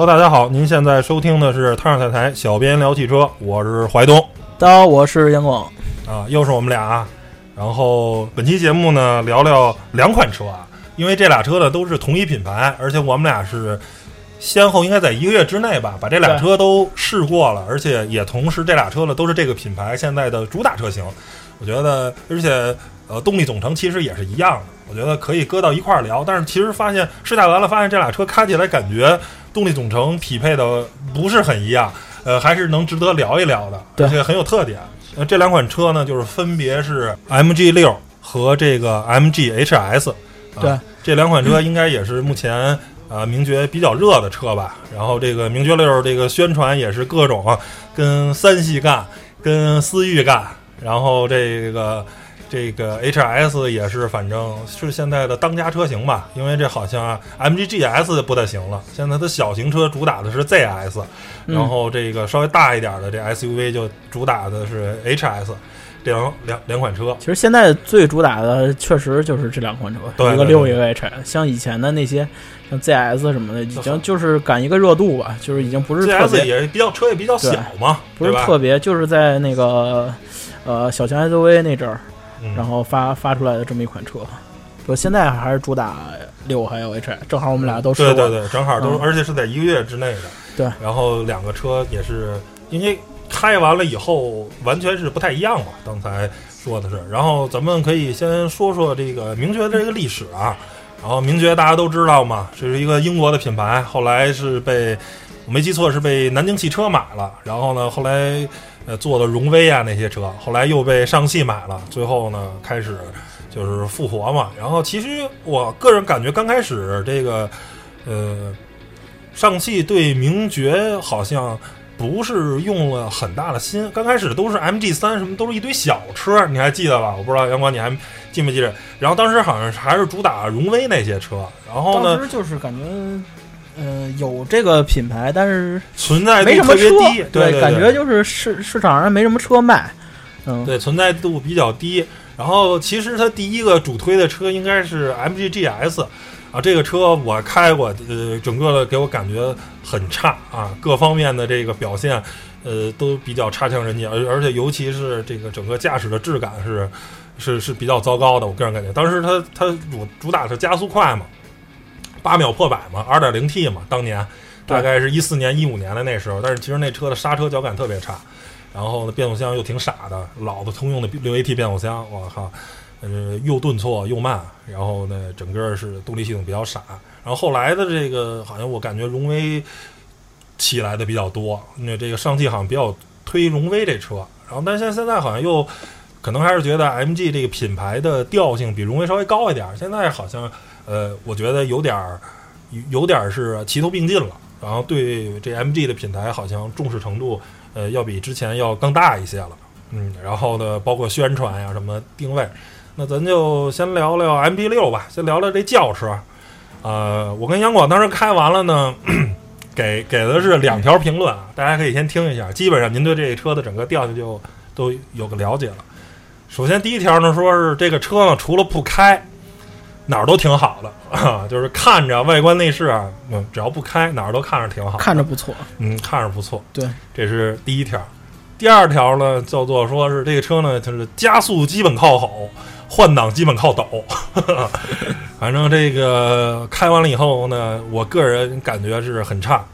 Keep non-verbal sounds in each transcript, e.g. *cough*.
Hello，大家好，您现在收听的是《太上彩台》，小编聊汽车，我是怀东大家好，我是杨广。啊，又是我们俩啊。然后本期节目呢，聊聊两款车啊，因为这俩车呢都是同一品牌，而且我们俩是先后应该在一个月之内吧，把这俩车都试过了，而且也同时这俩车呢都是这个品牌现在的主打车型。我觉得，而且呃，动力总成其实也是一样的，我觉得可以搁到一块儿聊。但是其实发现试驾完了，发现这俩车开起来感觉动力总成匹配的不是很一样，呃，还是能值得聊一聊的，对而且很有特点。呃，这两款车呢，就是分别是 MG 六和这个 MG HS。啊、对，这两款车应该也是目前呃名爵比较热的车吧。然后这个名爵六这个宣传也是各种啊跟三系干，跟思域干，然后这个。这个 HS 也是，反正是现在的当家车型吧，因为这好像 MG GS 不太行了，现在的小型车主打的是 ZS，嗯。然后这个稍微大一点的这 SUV 就主打的是 HS，这两两两款车。其实现在最主打的确实就是这两款车，一个六一个 H，像以前的那些像 ZS 什么的，已经就是赶一个热度吧，就是已经不是特别也比较车也比较小嘛，不是特别，就是在那个呃小型 SUV 那阵儿，嗯然后发发出来的这么一款车。我，现在还是主打六还有 H，正好我们俩都试过。对对对，正好都，嗯而且是在一个月之内的。对，然后两个车也是因为开完了以后完全是不太一样嘛，刚才说的是。然后咱们可以先说说这个名爵的这个历史啊。然后名爵大家都知道嘛，这是一个英国的品牌，后来是被我没记错是被南京汽车买了，然后呢后来呃做的荣威啊那些车，后来又被上汽买了，最后呢开始就是复活嘛。然后其实我个人感觉刚开始这个呃上汽对名爵好像。不是用了很大的心，刚开始都是 MG 三什么都是一堆小车，你还记得吧？我不知道杨光你还记没记得？然后当时好像还是主打荣威那些车，然后呢当时就是感觉，嗯、有这个品牌，但是存在没什么车度特别低，，对对，感觉就是市市场上没什么车卖。嗯，对存在度比较低。然后其实它第一个主推的车应该是 MG GS 啊，这个车我开过，呃，整个的给我感觉很差啊，各方面的这个表现，呃，都比较差强人意，而而且尤其是这个整个驾驶的质感是是是比较糟糕的，我个人感觉。当时它它主主打是加速快嘛，八秒破百嘛，二点零 T 嘛，当年大概是一四年一五年的那时候，但是其实那车的刹车脚感特别差。然后呢，变速箱又挺傻的，老的通用的六 AT 变速箱，我靠，呃，又顿挫又慢，然后呢，整个是动力系统比较傻。然后后来的这个，好像我感觉荣威起来的比较多，那这个上汽好像比较推荣威这车，然后但是现现在好像又可能还是觉得 MG 这个品牌的调性比荣威稍微高一点儿，现在好像呃，我觉得有点儿有点儿是齐头并进了，然后对这 MG 的品牌好像重视程度。呃，要比之前要更大一些了，嗯，然后呢，包括宣传呀、什么定位，那咱就先聊聊 MG 六吧，先聊聊这轿车。呃，我跟杨广当时开完了呢，*clears throat* 给给的是两条评论啊，大家可以先听一下，基本上您对这车的整个调性就都有个了解了。首先第一条呢，说是这个车呢，除了不开，哪儿都挺好的 *laughs* 啊，就是看着外观内饰啊，嗯，只要不开，哪儿都看着挺好，看着不错。嗯，看着不错。对，这是第一条。第二条呢，叫做说是这个车呢，就是加速基本靠吼，换挡基本靠抖。*laughs* 反正这个开完了以后呢，我个人感觉是很差。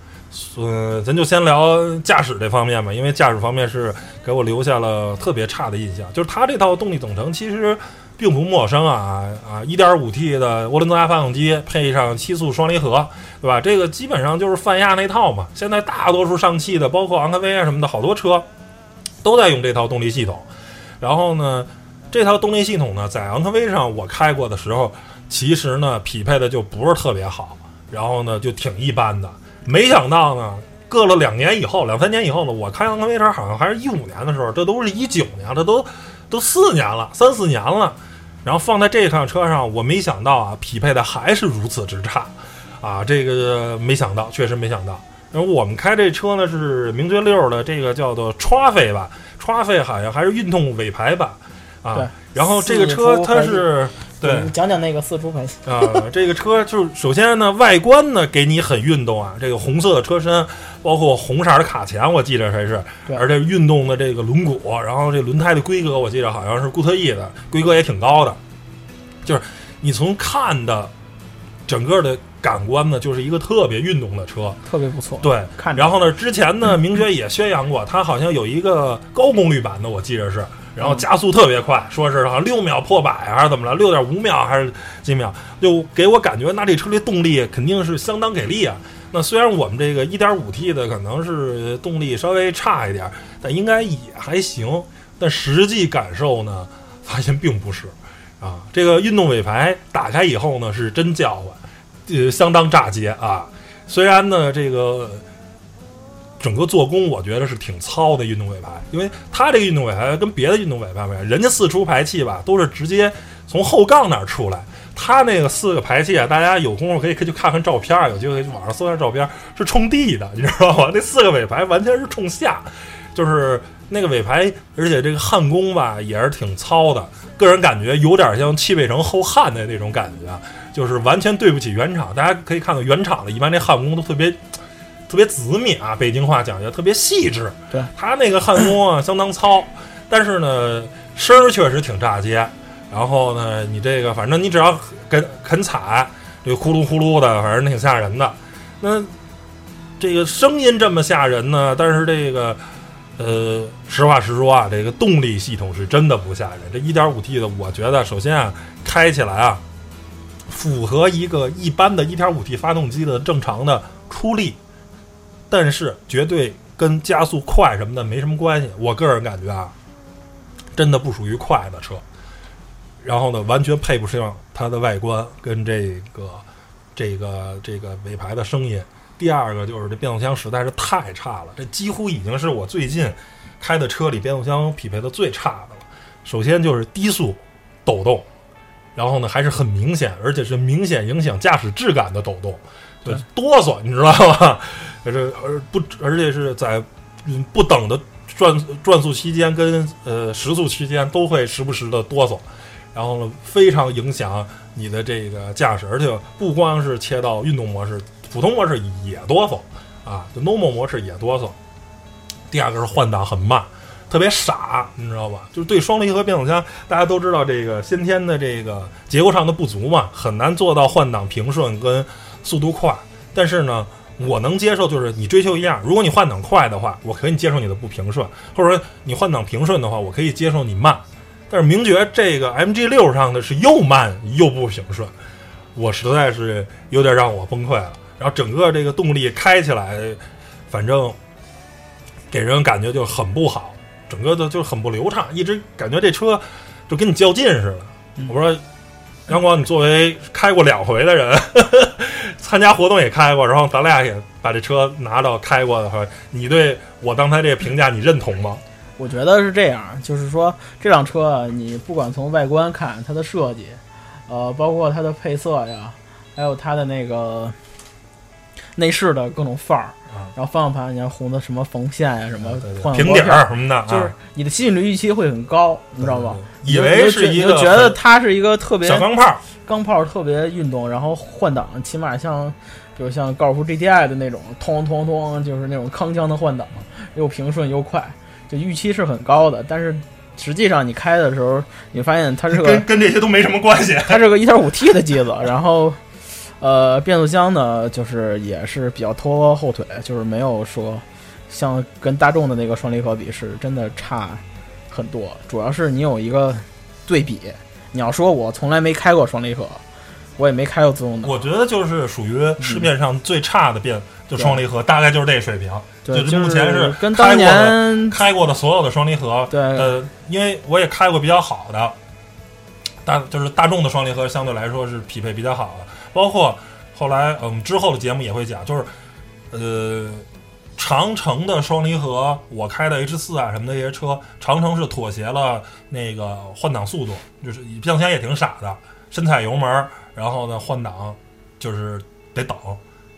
呃，咱就先聊驾驶这方面吧，因为驾驶方面是给我留下了特别差的印象。就是它这套动力总成其实并不陌生啊啊，1.5T 的涡轮增压发动机配上七速双离合，对吧？这个基本上就是泛亚那套嘛。现在大多数上汽的，包括昂科威啊什么的，好多车都在用这套动力系统。然后呢，这套动力系统呢，在昂科威上我开过的时候，其实呢匹配的就不是特别好，然后呢就挺一般的。没想到呢，过了两年以后，两三年以后呢，我开昂科威车好像还是一五年的时候，这都是一九年，这都都四年了，三四年了。然后放在这趟车上，我没想到啊，匹配的还是如此之差，啊，这个没想到，确实没想到。然后我们开这车呢是名爵六的这个叫做 TRAFFIC 吧，TRAFFIC 好像还是运动尾排版啊。然后这个车它是对。你讲讲那个四出排气。啊，这个车就是首先呢，外观呢给你很运动啊，这个红色的车身，包括红色的卡钳，我记得还是，而且运动的这个轮毂，然后这轮胎的规格，我记得好像是固特异的，规格也挺高的，就是你从看的整个的感官呢，就是一个特别运动的车，特别不错，对。看着。然后呢，之前呢，名爵也宣扬过，它好像有一个高功率版的，我记着是，然后加速特别快，说是好像六秒破百还是怎么着，六点五秒还是几秒，就给我感觉，那这车的动力肯定是相当给力啊。那虽然我们这个一点五 T 的可能是动力稍微差一点，但应该也还行。但实际感受呢，发现并不是啊。这个运动尾排打开以后呢，是真叫唤，呃，相当炸街啊。虽然呢，这个整个做工我觉得是挺糙的运动尾排，因为它这个运动尾排跟别的运动尾排不一样，人家四出排气吧都是直接从后杠那儿出来，它那个四个排气啊，大家有功夫可以可以去看看照片，有机会去网上搜下照片，是冲地的，你知道吗？那四个尾排完全是冲下，就是那个尾排，而且这个焊工吧也是挺糙的，个人感觉有点像汽配城后焊的那种感觉，就是完全对不起原厂。大家可以看到原厂的，一般那焊工都特别特别紫密啊，北京话讲究特别细致。对，他那个焊工啊相当糙，但是呢声儿确实挺炸街。然后呢，你这个反正你只要肯肯踩，这个呼噜呼噜的，反正挺吓人的。那这个声音这么吓人呢，但是这个呃，实话实说啊，这个动力系统是真的不吓人。这 1.5T 的，我觉得首先啊，开起来啊，符合一个一般的 1.5T 发动机的正常的出力，但是绝对跟加速快什么的没什么关系。我个人感觉啊，真的不属于快的车。然后呢，完全配不上它的外观跟这个这个这个尾排的声音。第二个就是这变速箱实在是太差了，这几乎已经是我最近开的车里变速箱匹配的最差的了。首先就是低速抖动，然后呢还是很明显，而且是明显影响驾驶质感的抖动，就对哆嗦，你知道吗？这而不而且是在不等的转转速期间跟呃时速期间都会时不时的哆嗦。然后呢，非常影响你的这个驾驶，而且不光是切到运动模式，普通模式也哆嗦啊，就 normal 模式也哆嗦。第二个是换挡很慢，特别傻，你知道吧？就是对双离合变速箱，大家都知道这个先天的这个结构上的不足嘛，很难做到换挡平顺跟速度快。但是呢，我能接受，就是你追求一样，如果你换挡快的话，我可以接受你的不平顺；或者说你换挡平顺的话，我可以接受你慢。但是名爵这个 MG 六上的是又慢又不平顺，我实在是有点让我崩溃了。然后整个这个动力开起来，反正给人感觉就很不好，整个的就很不流畅，一直感觉这车就跟你较劲似的。我说，阳光，你作为开过两回的人，参加活动也开过，然后咱俩也把这车拿到开过的话，你对我刚才这个评价你认同吗？我觉得是这样，就是说这辆车啊，你不管从外观看它的设计，呃，包括它的配色呀，还有它的那个内饰的各种范儿，啊然后方向盘你看红的什么缝线呀，什么平底儿什么的，就是啊你的吸引力预期会很高，你知道吧？对？对对以为是一个觉得它是一个特别小钢炮，钢炮，特别运动，然后换挡起码像，比如像高尔夫 GTI 的那种，通通通，就是那种铿锵的换挡，又平顺又快，就预期是很高的。但是实际上你开的时候，你发现它是个跟跟这些都没什么关系。它是个 1.5T 的机子，然后呃变速箱呢就是也是比较拖后腿，就是没有说像跟大众的那个双离合比是真的差很多。主要是你有一个对比，你要说我从来没开过双离合，我也没开过自动挡，我觉得就是属于市面上最差的变，就双离合，大概就是这水平。对，就是就目前是跟当年开过的所有的双离合，对呃，因为我也开过比较好的，大就是大众的双离合相对来说是匹配比较好的，包括后来嗯之后的节目也会讲，就是呃长城的双离合，我开的 H 四啊什么的这些车，长城是妥协了那个换挡速度，就是变速箱也挺傻的，深踩油门，然后呢换挡就是得等。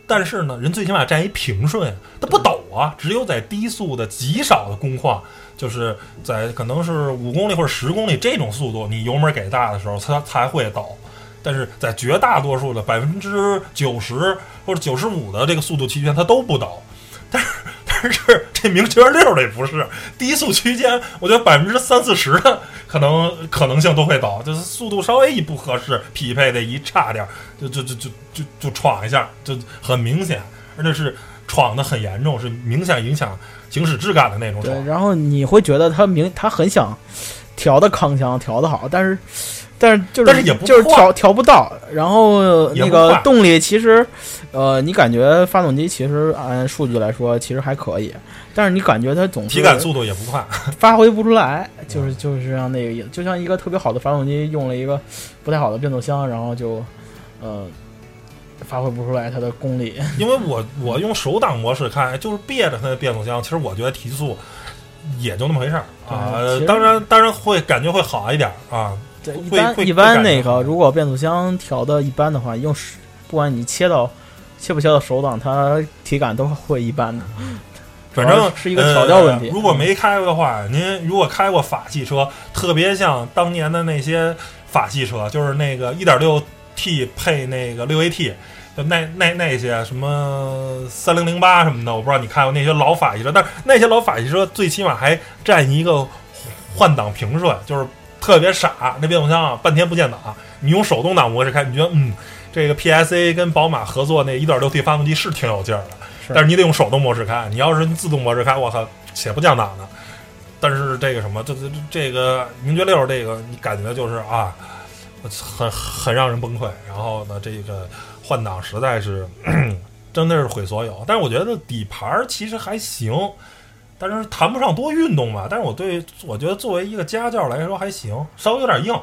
但是呢，人最起码占一平顺，它不抖啊。只有在低速的极少的工况，就是在可能是五公里或者十公里这种速度，你油门给大的时候，它才会抖。但是在绝大多数的百分之九十或者九十五的这个速度区间，它都不抖。*laughs* 但是但是这名爵六这不是。低速区间，我觉得百分之三四十的可能可能性都会抖，就是速度稍微一不合适，匹配的一差点，就就就就就就闯一下，就很明显，而且是闯的很严重，是明显影响行驶质感的那种对，然后你会觉得他明他很想调的康枪调的好，但是但是就是但是也不就是调调不到，然后那个动力其实呃，你感觉发动机其实按数据来说其实还可以，但是你感觉它总体感速度也不快，*laughs* 发挥不出来，就是就是让那个就像一个特别好的发动机用了一个不太好的变速箱，然后就呃发挥不出来它的功力。*laughs* 因为我我用手挡模式开，就是别着它的变速箱，其实我觉得提速也就那么回事儿啊当然当然会感觉会好一点儿啊，对，一般一般那个，如果变速箱调的一般的话，用手不管你切到切不切到手挡，它体感都会一般的。*laughs* 反正是一个调教问题呃。如果没开过的话，您如果开过法系车，特别像当年的那些法系车，就是那个一点六 T 配那个 6AT，就那那那些什么三零零八什么的，我不知道你看过那些老法系车，但是那些老法系车最起码还占一个换挡平顺，就是特别傻，那变速箱啊半天不见档，你用手动挡模式开，你觉得嗯，这个 PSA 跟宝马合作那 1.6T 发动机是挺有劲儿的。是但是你得用手动模式开，你要是自动模式开，我靠，且不降档的。但是这个什么，这这这个名爵六这个，你感觉就是啊，很很让人崩溃。然后呢，这个换挡实在是真的是毁所有。但是我觉得底盘儿其实还行，但是谈不上多运动吧。但是我对我觉得作为一个家教来说还行，稍微有点硬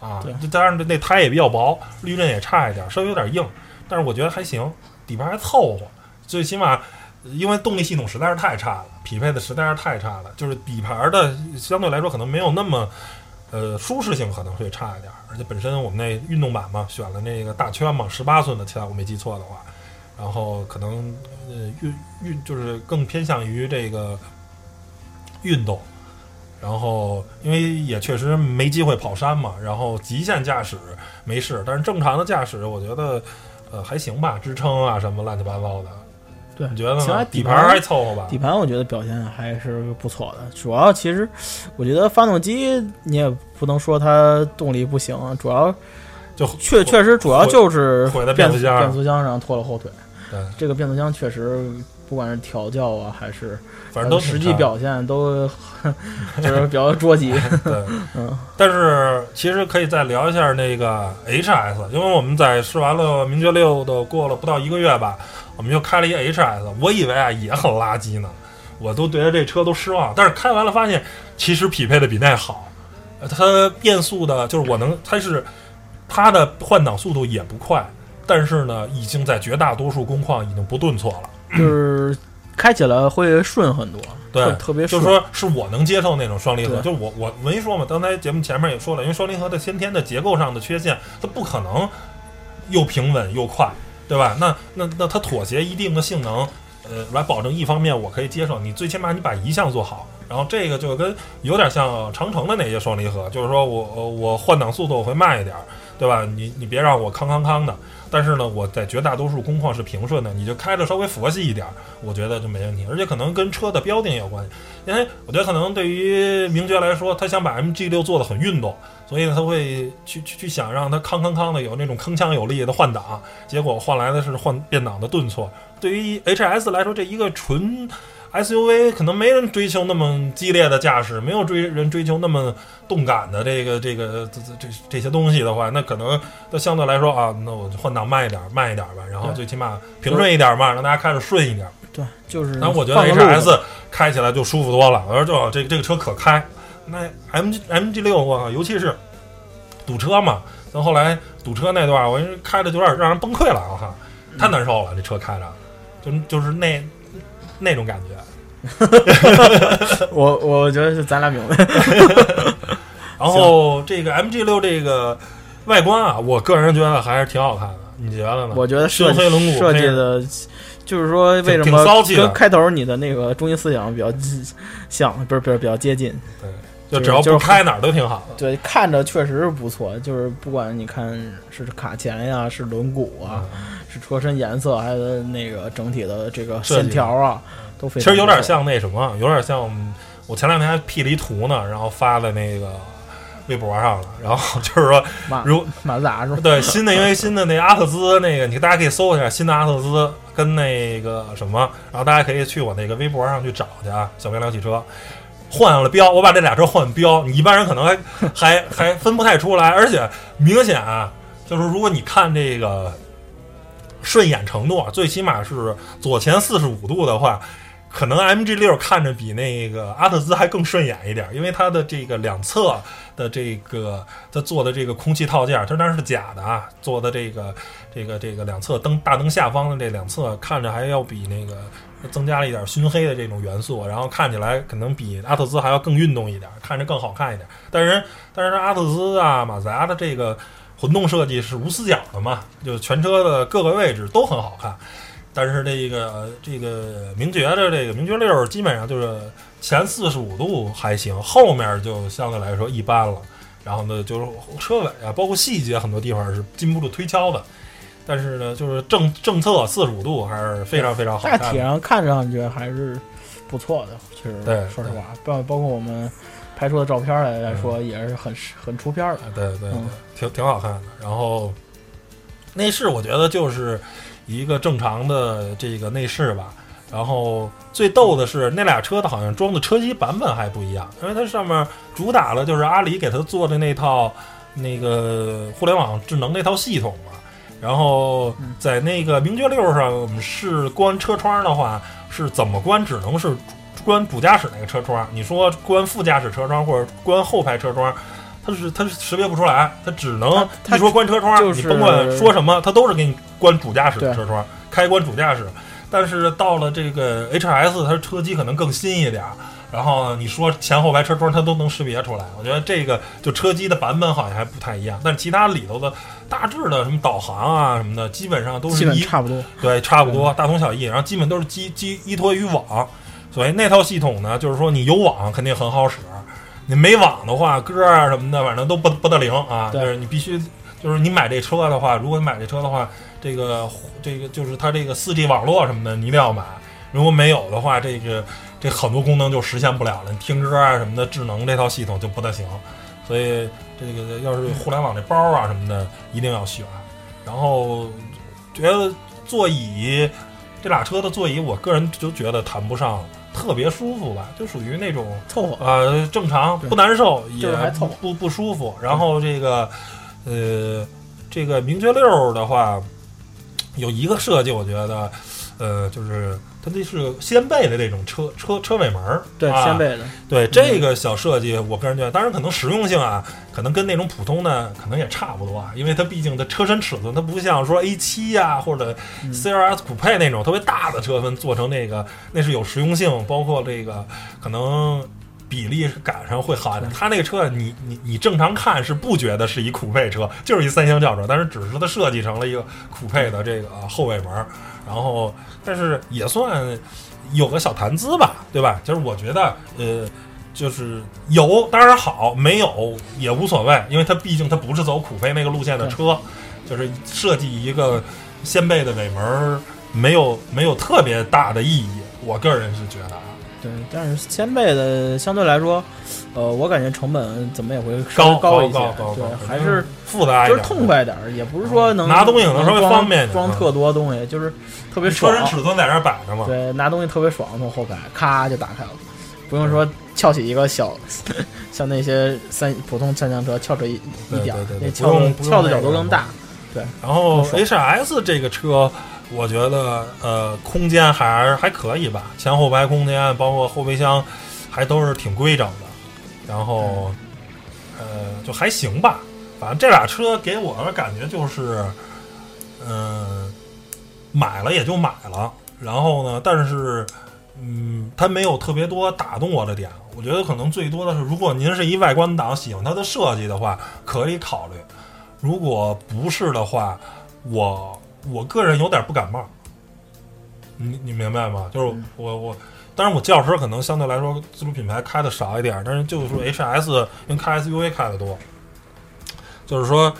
啊对。就当然这那胎也比较薄，滤震也差一点，稍微有点硬。但是我觉得还行，底盘还凑合。最起码，因为动力系统实在是太差了，匹配的实在是太差了，就是底盘的相对来说可能没有那么，呃，舒适性可能会差一点。而且本身我们那运动版嘛，选了那个大圈嘛，十八寸的其他，我没记错的话，然后可能呃运运就是更偏向于这个运动。然后，因为也确实没机会跑山嘛，然后极限驾驶没事，但是正常的驾驶，我觉得，呃，还行吧，支撑啊什么乱七八糟的，对你觉得其他呢？底盘底盘还凑合吧底？盘我觉得表现还是不错的，主要其实我觉得发动机你也不能说它动力不行，主要就确确实主要就是毁在变变速箱变速箱上拖了后腿。对，这个变速箱确实不管是调教啊，还是反正都实际表现都 *laughs* 就是比较捉急。对。嗯，但是其实可以再聊一下那个 HS，因为我们在试完了名爵六的过了不到一个月吧，我们又开了一 HS，我以为啊也很垃圾呢，我都对这车都失望。但是开完了发现，其实匹配的比那好，呃它变速的就是我能，它是它的换挡速度也不快，但是呢，已经在绝大多数工况已经不顿挫了。就是开起来会顺很多，对特特别顺。就是说是我能接受那种双离合，就是我我没说嘛，刚才节目前面也说了，因为双离合的先天的结构上的缺陷，它不可能又平稳又快，对吧？那那那它妥协一定的性能，呃，来保证一方面我可以接受，你最起码你把一项做好，然后这个就跟有点像长城的那些双离合，就是说我我换挡速度我会慢一点，对吧？你你别让我康康康的。但是呢，我在绝大多数工况是平顺的，你就开的稍微佛系一点，我觉得就没问题。而且可能跟车的标定有关系，因为我觉得可能对于名爵来说，他想把 MG 六做的很运动，所以，他会去去去想让它康康康的有那种铿锵有力的换挡，结果换来的是换变挡的顿挫。对于 HS 来说，这一个纯 SUV 可能没人追求那么激烈的驾驶，没有追人追求那么动感的这个这个这这这这些东西的话，那可能那相对来说啊，那我就换挡慢一点，慢一点吧，然后最起码平顺一点嘛，让大家开着顺一点。对，就是。但我觉得 HS 开起来就舒服多了，我说就这这个车可开。那 MG MG 六我靠，尤其是堵车嘛，到后来堵车那段，我开的有点让人崩溃了，我靠，太难受了，这车开着，就就是那那种感觉。*laughs* 我我觉得是咱俩明白。*laughs* 然后这个 MG 六这个外观啊，我个人觉得还是挺好看的你觉得呢？我觉得设深黑轮毂设计的，就是说为什么跟开头你的那个中心思想比较像，不是不是比较接近。对就只要就是不开哪儿都挺好的。对，看着确实是不错，就是不管你看是卡钳呀，是轮毂啊，是车身颜色，还有那个整体的这个线条啊，都非其常其。实有点像那什么，有点像我前两天还 P 了一图呢，然后发在那个微博上了。然后 *laughs* 就是说，马如马自达是吧？对新的，因为新的那阿特兹那个，你大家可以搜一下新的阿特兹跟那个什么，然后大家可以去我那个微博上去找去啊，小明聊汽车。换了标，我把这俩车换标，你一般人可能还 *laughs* 还还分不太出来，而且明显啊，就是如果你看这个顺眼程度，啊，最起码是左前四十五度的话，可能 MG 六看着比那个阿特兹还更顺眼一点，因为它的这个两侧的这个它做的这个空气套件，它当然是假的啊，做的这个这个这个两侧灯大灯下方的这两侧看着还要比那个增加了一点熏黑的这种元素，然后看起来可能比阿特兹还要更运动一点，看着更好看一点。但是但是阿特兹啊马自达的这个混动设计是无死角的嘛，就全车的各个位置都很好看。但是这个这个名爵的这个名爵六基本上就是前四十五度还行，后面就相对来说一般了。然后呢，就是车尾啊，包括细节很多地方是禁不住推敲的。但是呢，就是正正侧四十五度还是非常非常好大看的。体上看上去还是不错的，其实对说实话，包包括我们拍出的照片来来说，也是很很出片的。啊对对对嗯，挺挺好看的。然后内饰我觉得就是一个正常的这个内饰吧。然后最逗的是，那俩车的好像装的车机版本还不一样，因为它上面主打了就是阿里给它做的那套那个互联网智能那套系统嘛。然后在那个名爵六上，我们是关车窗的话，是怎么关？只能是关主驾驶那个车窗。你说关副驾驶车窗或者关后排车窗，它是它是识别不出来，它只能它它一说关车窗，就是你甭管说什么，它都是给你关主驾驶的车窗，开关主驾驶。但是到了这个 HS，它车机可能更新一点儿，然后你说前后排车窗它都能识别出来。我觉得这个就车机的版本好像还不太一样，但其他里头的大致的什么导航啊什么的，基本上都是一差不多，对，差不多，大同小异，然后基本都是基基依托于网，所以那套系统呢，就是说你有网肯定很好使，你没网的话，歌啊什么的，反正都不不得灵啊。对就是你必须，就是你买这车的话，如果你买这车的话，这个这个就是它这个四 G 网络什么的，你一定要买。如果没有的话，这个这很多功能就实现不了了，你听歌啊什么的，智能这套系统就不大行。所以这个要是互联网这包啊什么的，一定要选。然后觉得座椅这俩车的座椅，我个人就觉得谈不上特别舒服吧，就属于那种凑合。呃正常不难受，也还凑合不不不舒服。然后这个呃这个名爵六的话，有一个设计，我觉得呃就是它这是掀背的这种车车车尾门儿，对，啊。掀背的，对这个小设计，我个人觉得，当然可能实用性啊，可能跟那种普通的可能也差不多啊，因为它毕竟它车身尺寸，它不像说 A 七呀、或者嗯。CRS 酷配那种特别大的车身做成那个，那是有实用性，包括这个可能比例感上会好一点。它那个车，你你你正常看是不觉得是一酷配车，就是一三厢轿车，但是只是它设计成了一个酷配的这个呃后尾门儿，然后但是也算有个小谈资吧，对吧？就是我觉得，呃，就是有当然好，没有也无所谓，因为它毕竟它不是走苦飞那个路线的车，就是设计一个掀背的尾门儿，没有没有特别大的意义。我个人是觉得啊，对，但是掀背的相对来说，呃，我感觉成本怎么也会稍高微高一些对，还是复杂一点，就是痛。快点儿，也不是说能拿东西可能稍微方便装特多东西，就是特别爽车。身尺寸在那儿摆着嘛，对，拿东西特别爽，从后排咔就打开了，不用说翘起一个小，像那些三普通三厢车翘着一一点那翘翘的角那个度更大。对然后 HS 这个车，我觉得呃空间还还可以吧，前后排空间包括后备箱还都是挺规整的，然后呃就还行吧。反正这俩车给我的感觉就是，嗯、买了也就买了，然后呢，但是嗯，它没有特别多打动我的点。我觉得可能最多的是，如果您是一外观党，喜欢它的设计的话，可以考虑。如果不是的话，我我个人有点不感冒。你你明白吗？就是嗯我我，当然我轿车可能相对来说自主品牌开的少一点，但是就是说 HS 因为开 SUV 开的多，就是说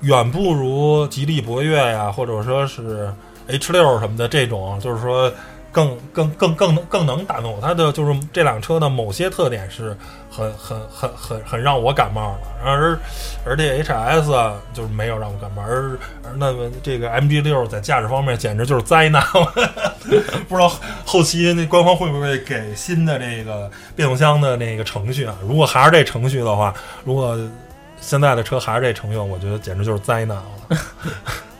远不如吉利博越呀，或者说是 H 六什么的这种，就是说更更更更能更能打动我。它的就是这辆车的某些特点是很很很很很让我感冒的，而而这 HS 就是没有让我感冒，而而那么这个 MG 六在驾驶方面简直就是灾难。*laughs* 不知道后期那官方会不会给新的这个变速箱的那个程序啊？如果还是这程序的话，如果现在的车还是这程序，我觉得简直就是灾难了。*laughs*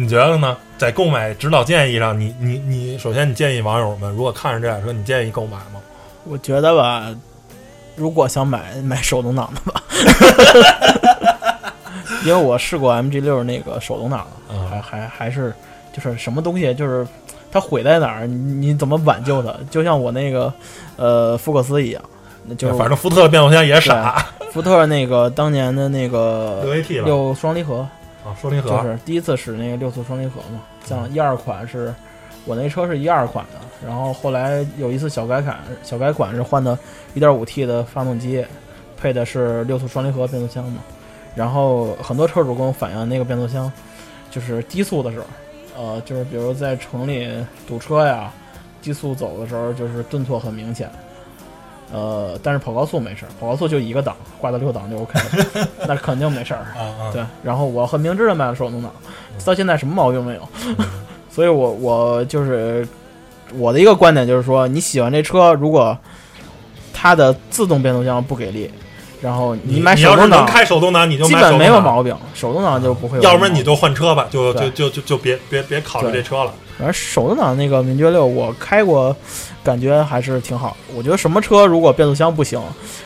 你觉得呢？在购买指导建议上，你你你，首先你建议网友们，如果看着这辆车，你建议购买吗？我觉得吧，如果想买买手动挡的吧，*laughs* 因为我试过 MG 六那个手动挡的，嗯还还还是就是什么东西就是它毁在哪儿，你你怎么挽救它？就像我那个呃福克斯一样，那就是反正福特变速箱也傻，福特那个当年的那个六 AT 了六双离合，啊，双离合就是第一次使那个六速双离合嘛。像一二款是，我那车是一二款的，然后后来有一次小改款，小改款是换的 1.5T 的发动机，配的是六速双离合变速箱嘛。然后很多车主跟我反映，那个变速箱就是低速的时候，呃，就是比如在城里堵车呀，低速走的时候就是顿挫很明显。呃，但是跑高速没事儿，跑高速就一个档，挂到六档就 OK 了，*laughs* 那肯定没事儿。对，然后我很明智的买了手动挡，到现在什么毛病没有。嗯 *laughs* 所以我我就是我的一个观点就是说，你喜欢这车，如果它的自动变速箱不给力，然后你买你要是能手动挡，开手动挡，你就基本买手动挡没有毛病，手动挡就不会有。要不然你就换车吧，就就就就就别别别考虑这车了。反正手动挡那个名爵六我开过，感觉还是挺好。我觉得什么车如果变速箱不行，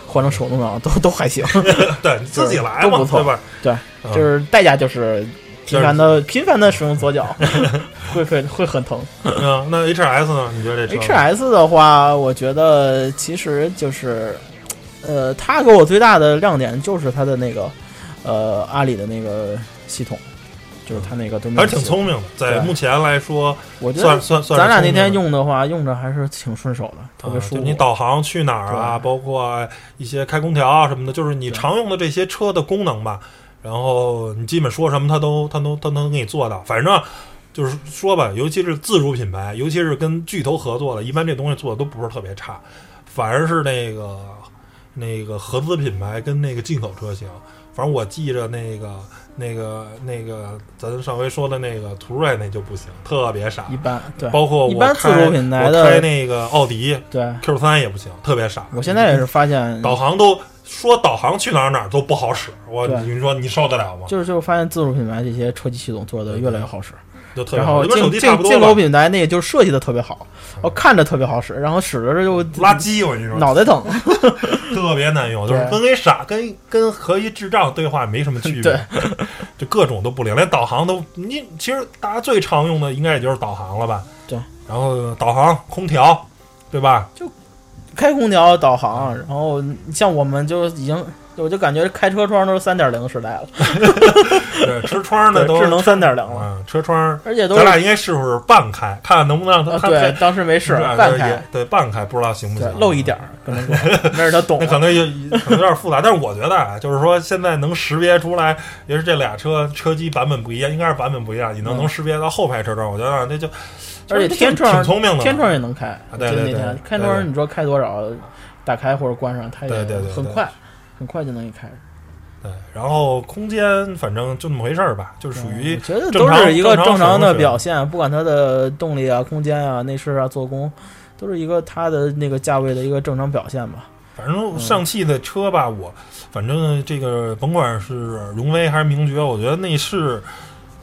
换成手动挡都都还行，*laughs* 对，你自己来嘛，都不错对吧？对嗯，就是代价就是频繁的频繁的使用左脚，*laughs* 会会会很疼。嗯，那 H S 呢？你觉得这车 H S 的话，我觉得其实就是，呃，它给我最大的亮点就是它的那个，呃，阿里的那个系统，就是它那个对面还是挺。聪明的，在目前来说，我觉得算算算咱俩那天用的话，用着还是挺顺手的，特别啊舒服。就你导航去哪儿啊，包括一些开空调啊什么的，就是你常用的这些车的功能吧。然后你基本说什么，它都它都它能给你做到。反正就是说吧，尤其是自主品牌，尤其是跟巨头合作的，一般这东西做的都不是特别差，反而是那个那个合资品牌跟那个进口车型。反正我记着那个那个那个咱上回说的那个途锐那就不行，特别傻一。般，对包括我一般自开主品牌我的开那个奥迪对。Q 三也不行，特别傻。我现在也是发现，导航都说导航去哪儿哪儿都不好使，我你说你受得了吗？就是就是发现自主品牌这些车机系统做的越来越好使，就特别然后好跟手进进进口品牌那个就设计的特别好，哦，看着特别好使，然后使着就 *laughs* 垃圾，我跟你说，脑袋疼。*laughs* 特别难用，就是对跟一傻跟跟和一智障对话没什么区别 *laughs* 对，就各种都不灵，连导航都你其实大家最常用的应该也就是导航了吧？对，然后导航、空调，对吧？就开空调、导航，然后像我们就已经，我就感觉开车窗都是三点零时代了，对，车窗呢都对智能三点零了，嗯，车窗，而且都是咱俩应该试试半开，看看能不能让它啊，对，当时没试对半开，对半开，不知道行不行，，漏一点儿，跟他说，那是他懂 *laughs* 那，可能有可能有点复杂，但是我觉得啊，就是说现在能识别出来，也是这俩车车机版本不一样，应该是版本不一样，你能嗯。能识别到后排车窗，我觉得啊这就而且天窗挺聪明的，天窗也能开，对对对天开窗，你说开多少，打开或者关上，它也对对对对。很快，很快就能给开。对，然后空间反正就那么回事儿吧，就是属于觉得都是一个正常的表现，不管它的动力啊、空间啊、内饰啊、做工，都是一个它的那个价位的一个正常表现吧。反正上汽的车吧，我反正这个甭管是荣威还是名爵，我觉得内饰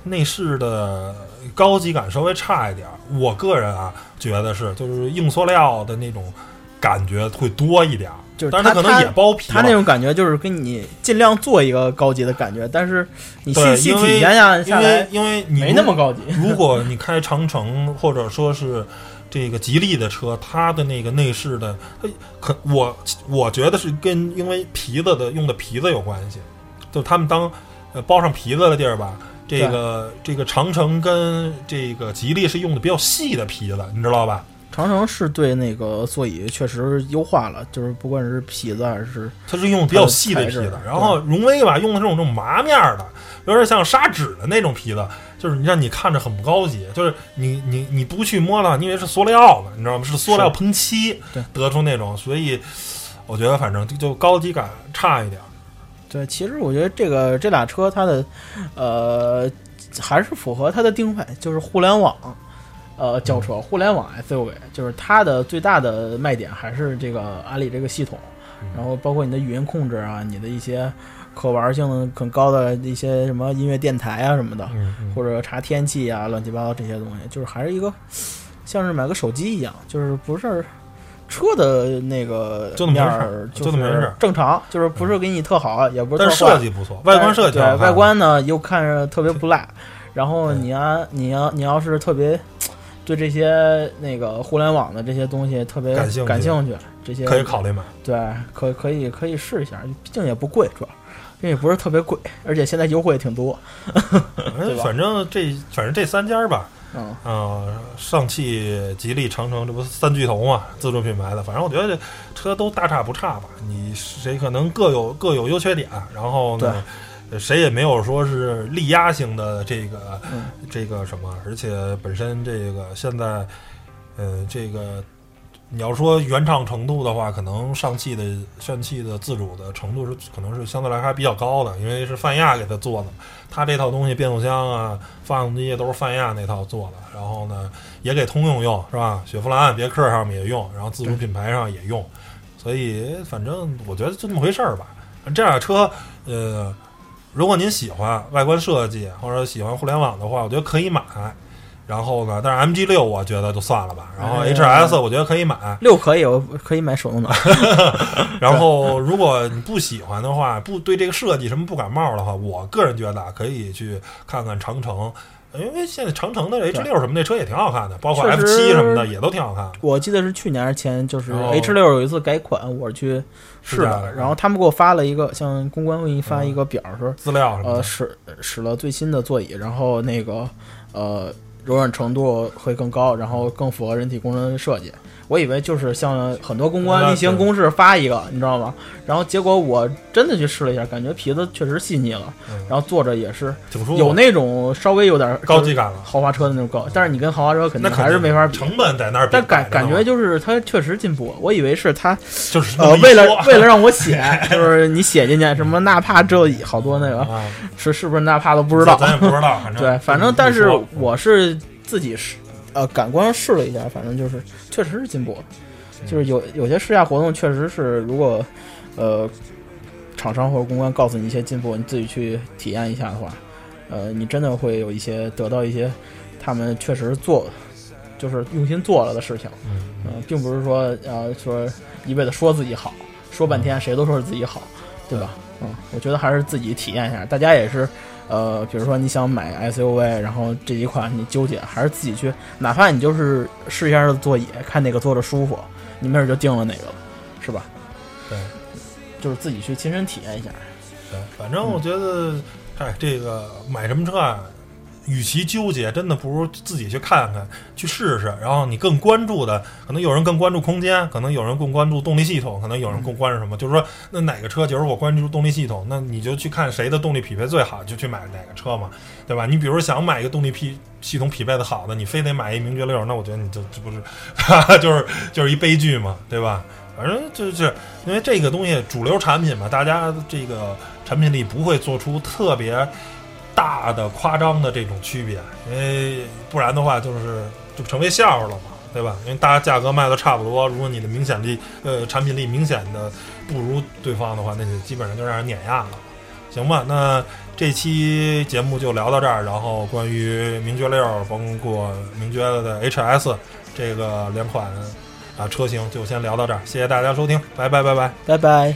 内饰的高级感稍微差一点儿。我个人啊觉得是，就是硬塑料的那种感觉会多一点儿，就是但是它可能也包皮了。它那种感觉就是跟你尽量做一个高级的感觉，但是你细对，细体验下因为下来因为你没那么高级。*laughs* 如果你开长城或者说是这个吉利的车，它的那个内饰的，它可我我觉得是跟因为皮子的用的皮子有关系，就他们当呃包上皮子的地儿吧，这个这个长城跟这个吉利是用的比较细的皮子，你知道吧？长城是对那个座椅确实优化了，就是不管是皮子还是它是用比较细的皮子，然后荣威吧用的这种这种麻面的，有点像砂纸的那种皮子，就是让你看着很不高级，就是你你你不去摸它，你以为是塑料的，你知道吗？是塑料喷漆得出那种，所以我觉得反正就高级感差一点。对，其实我觉得这个这俩车它的呃还是符合它的定位，就是互联网。呃，轿车互联网 SUV 就是它的最大的卖点还是这个阿里这个系统，然后包括你的语音控制啊，你的一些可玩性很高的一些什么音乐电台啊什么的，或者查天气啊，乱七八糟这些东西，就是还是一个像是买个手机一样，就是不是车的那个面儿，就是正常，就是不是给你特好，也不是。但设计不错，外观设计对外观呢又看着特别不赖，然后你要你要你要是特别。对这些那个互联网的这些东西特别感兴趣，这些可以考虑买。对，可可以可以试一下，毕竟也不贵，主要，这也不是特别贵，而且现在优惠也挺多。*laughs* 反正这反正这三家吧，嗯上汽、吉利、长城，这不三巨头嘛，自主品牌的。反正我觉得这车都大差不差吧。你谁可能各有各有优缺点，然后呢？谁也没有说是力压型的这个这个什么，而且本身这个现在，呃，这个你要说原厂程度的话，可能上汽的上汽的自主的程度是可能是相对来说还比较高的，因为是泛亚给他做的，他这套东西变速箱啊、发动机都是泛亚那套做的，然后呢也给通用用是吧？雪佛兰、别克上面也用，然后自主品牌上也用，所以反正我觉得就那么回事儿吧。这辆车，呃。如果您喜欢外观设计或者喜欢互联网的话，我觉得可以买。然后呢，但是 MG 六我觉得就算了吧。然后 HS 我觉得可以买，六可以，我可以买手动挡。*laughs* 然后如果你不喜欢的话，不对这个设计什么不感冒的话，我个人觉得可以去看看长城。因为现在长城的 H 六什么那车也挺好看的，包括 F 七什么的也都挺好看。我记得是去年还是前，就是 H 六有一次改款，我去试的，然后他们给我发了一个，像公关给你发一个表，说资料什么呃，使使了最新的座椅，然后那个呃柔软程度会更高，然后更符合人体工程设计。我以为就是像很多公关例行公事发一个，你知道吗？然后结果我真的去试了一下，感觉皮子确实细腻了，然后坐着也是有那种稍微有点高级感了，豪华车的那种高。但是你跟豪华车肯定还是没法比，成本在那儿。但感感觉就是它确实进步。我以为是它就是呃为了为了让我写，*laughs* 就是你写进去什么纳帕这好多那个是是不是纳帕都不知道，咱也不知道。反正 *laughs* 对，反正但是我是自己试。呃，感官试了一下，反正就是确实是进步了，就是有有些试驾活动确实是，如果呃厂商或者公关告诉你一些进步，你自己去体验一下的话，呃，你真的会有一些得到一些他们确实做就是用心做了的事情，嗯，并不是说呃说一味的说自己好，说半天谁都说是自己好，对吧？嗯，我觉得还是自己体验一下，大家也是。呃，比如说你想买 SUV，然后这几款你纠结，还是自己去，哪怕你就是试一下座椅，看哪个坐着舒服，你没准就定了哪个了，是吧？对，就是自己去亲身体验一下。对，反正我觉得，哎，这个买什么车啊？与其纠结，真的不如自己去看看，去试试。然后你更关注的，可能有人更关注空间，可能有人更关注动力系统，可能有人更关注什么？就是说，那哪个车，就是我关注动力系统，那你就去看谁的动力匹配最好，就去买哪个车嘛，对吧？你比如想买一个动力匹系统匹配的好的，你非得买一名爵六，那我觉得你就这不是，*laughs* 就是就是一悲剧嘛，对吧？反正就是因为这个东西主流产品嘛，大家这个产品力不会做出特别。大的夸张的这种区别，因为不然的话就是就成为笑话了嘛，对吧？因为大家价格卖的差不多，如果你的明显力呃产品力明显的不如对方的话，那就基本上就让人碾压了，行吧？那这期节目就聊到这儿，然后关于名爵六，包括名爵的 HS 这个两款啊车型就先聊到这儿，谢谢大家收听，拜拜拜拜拜拜。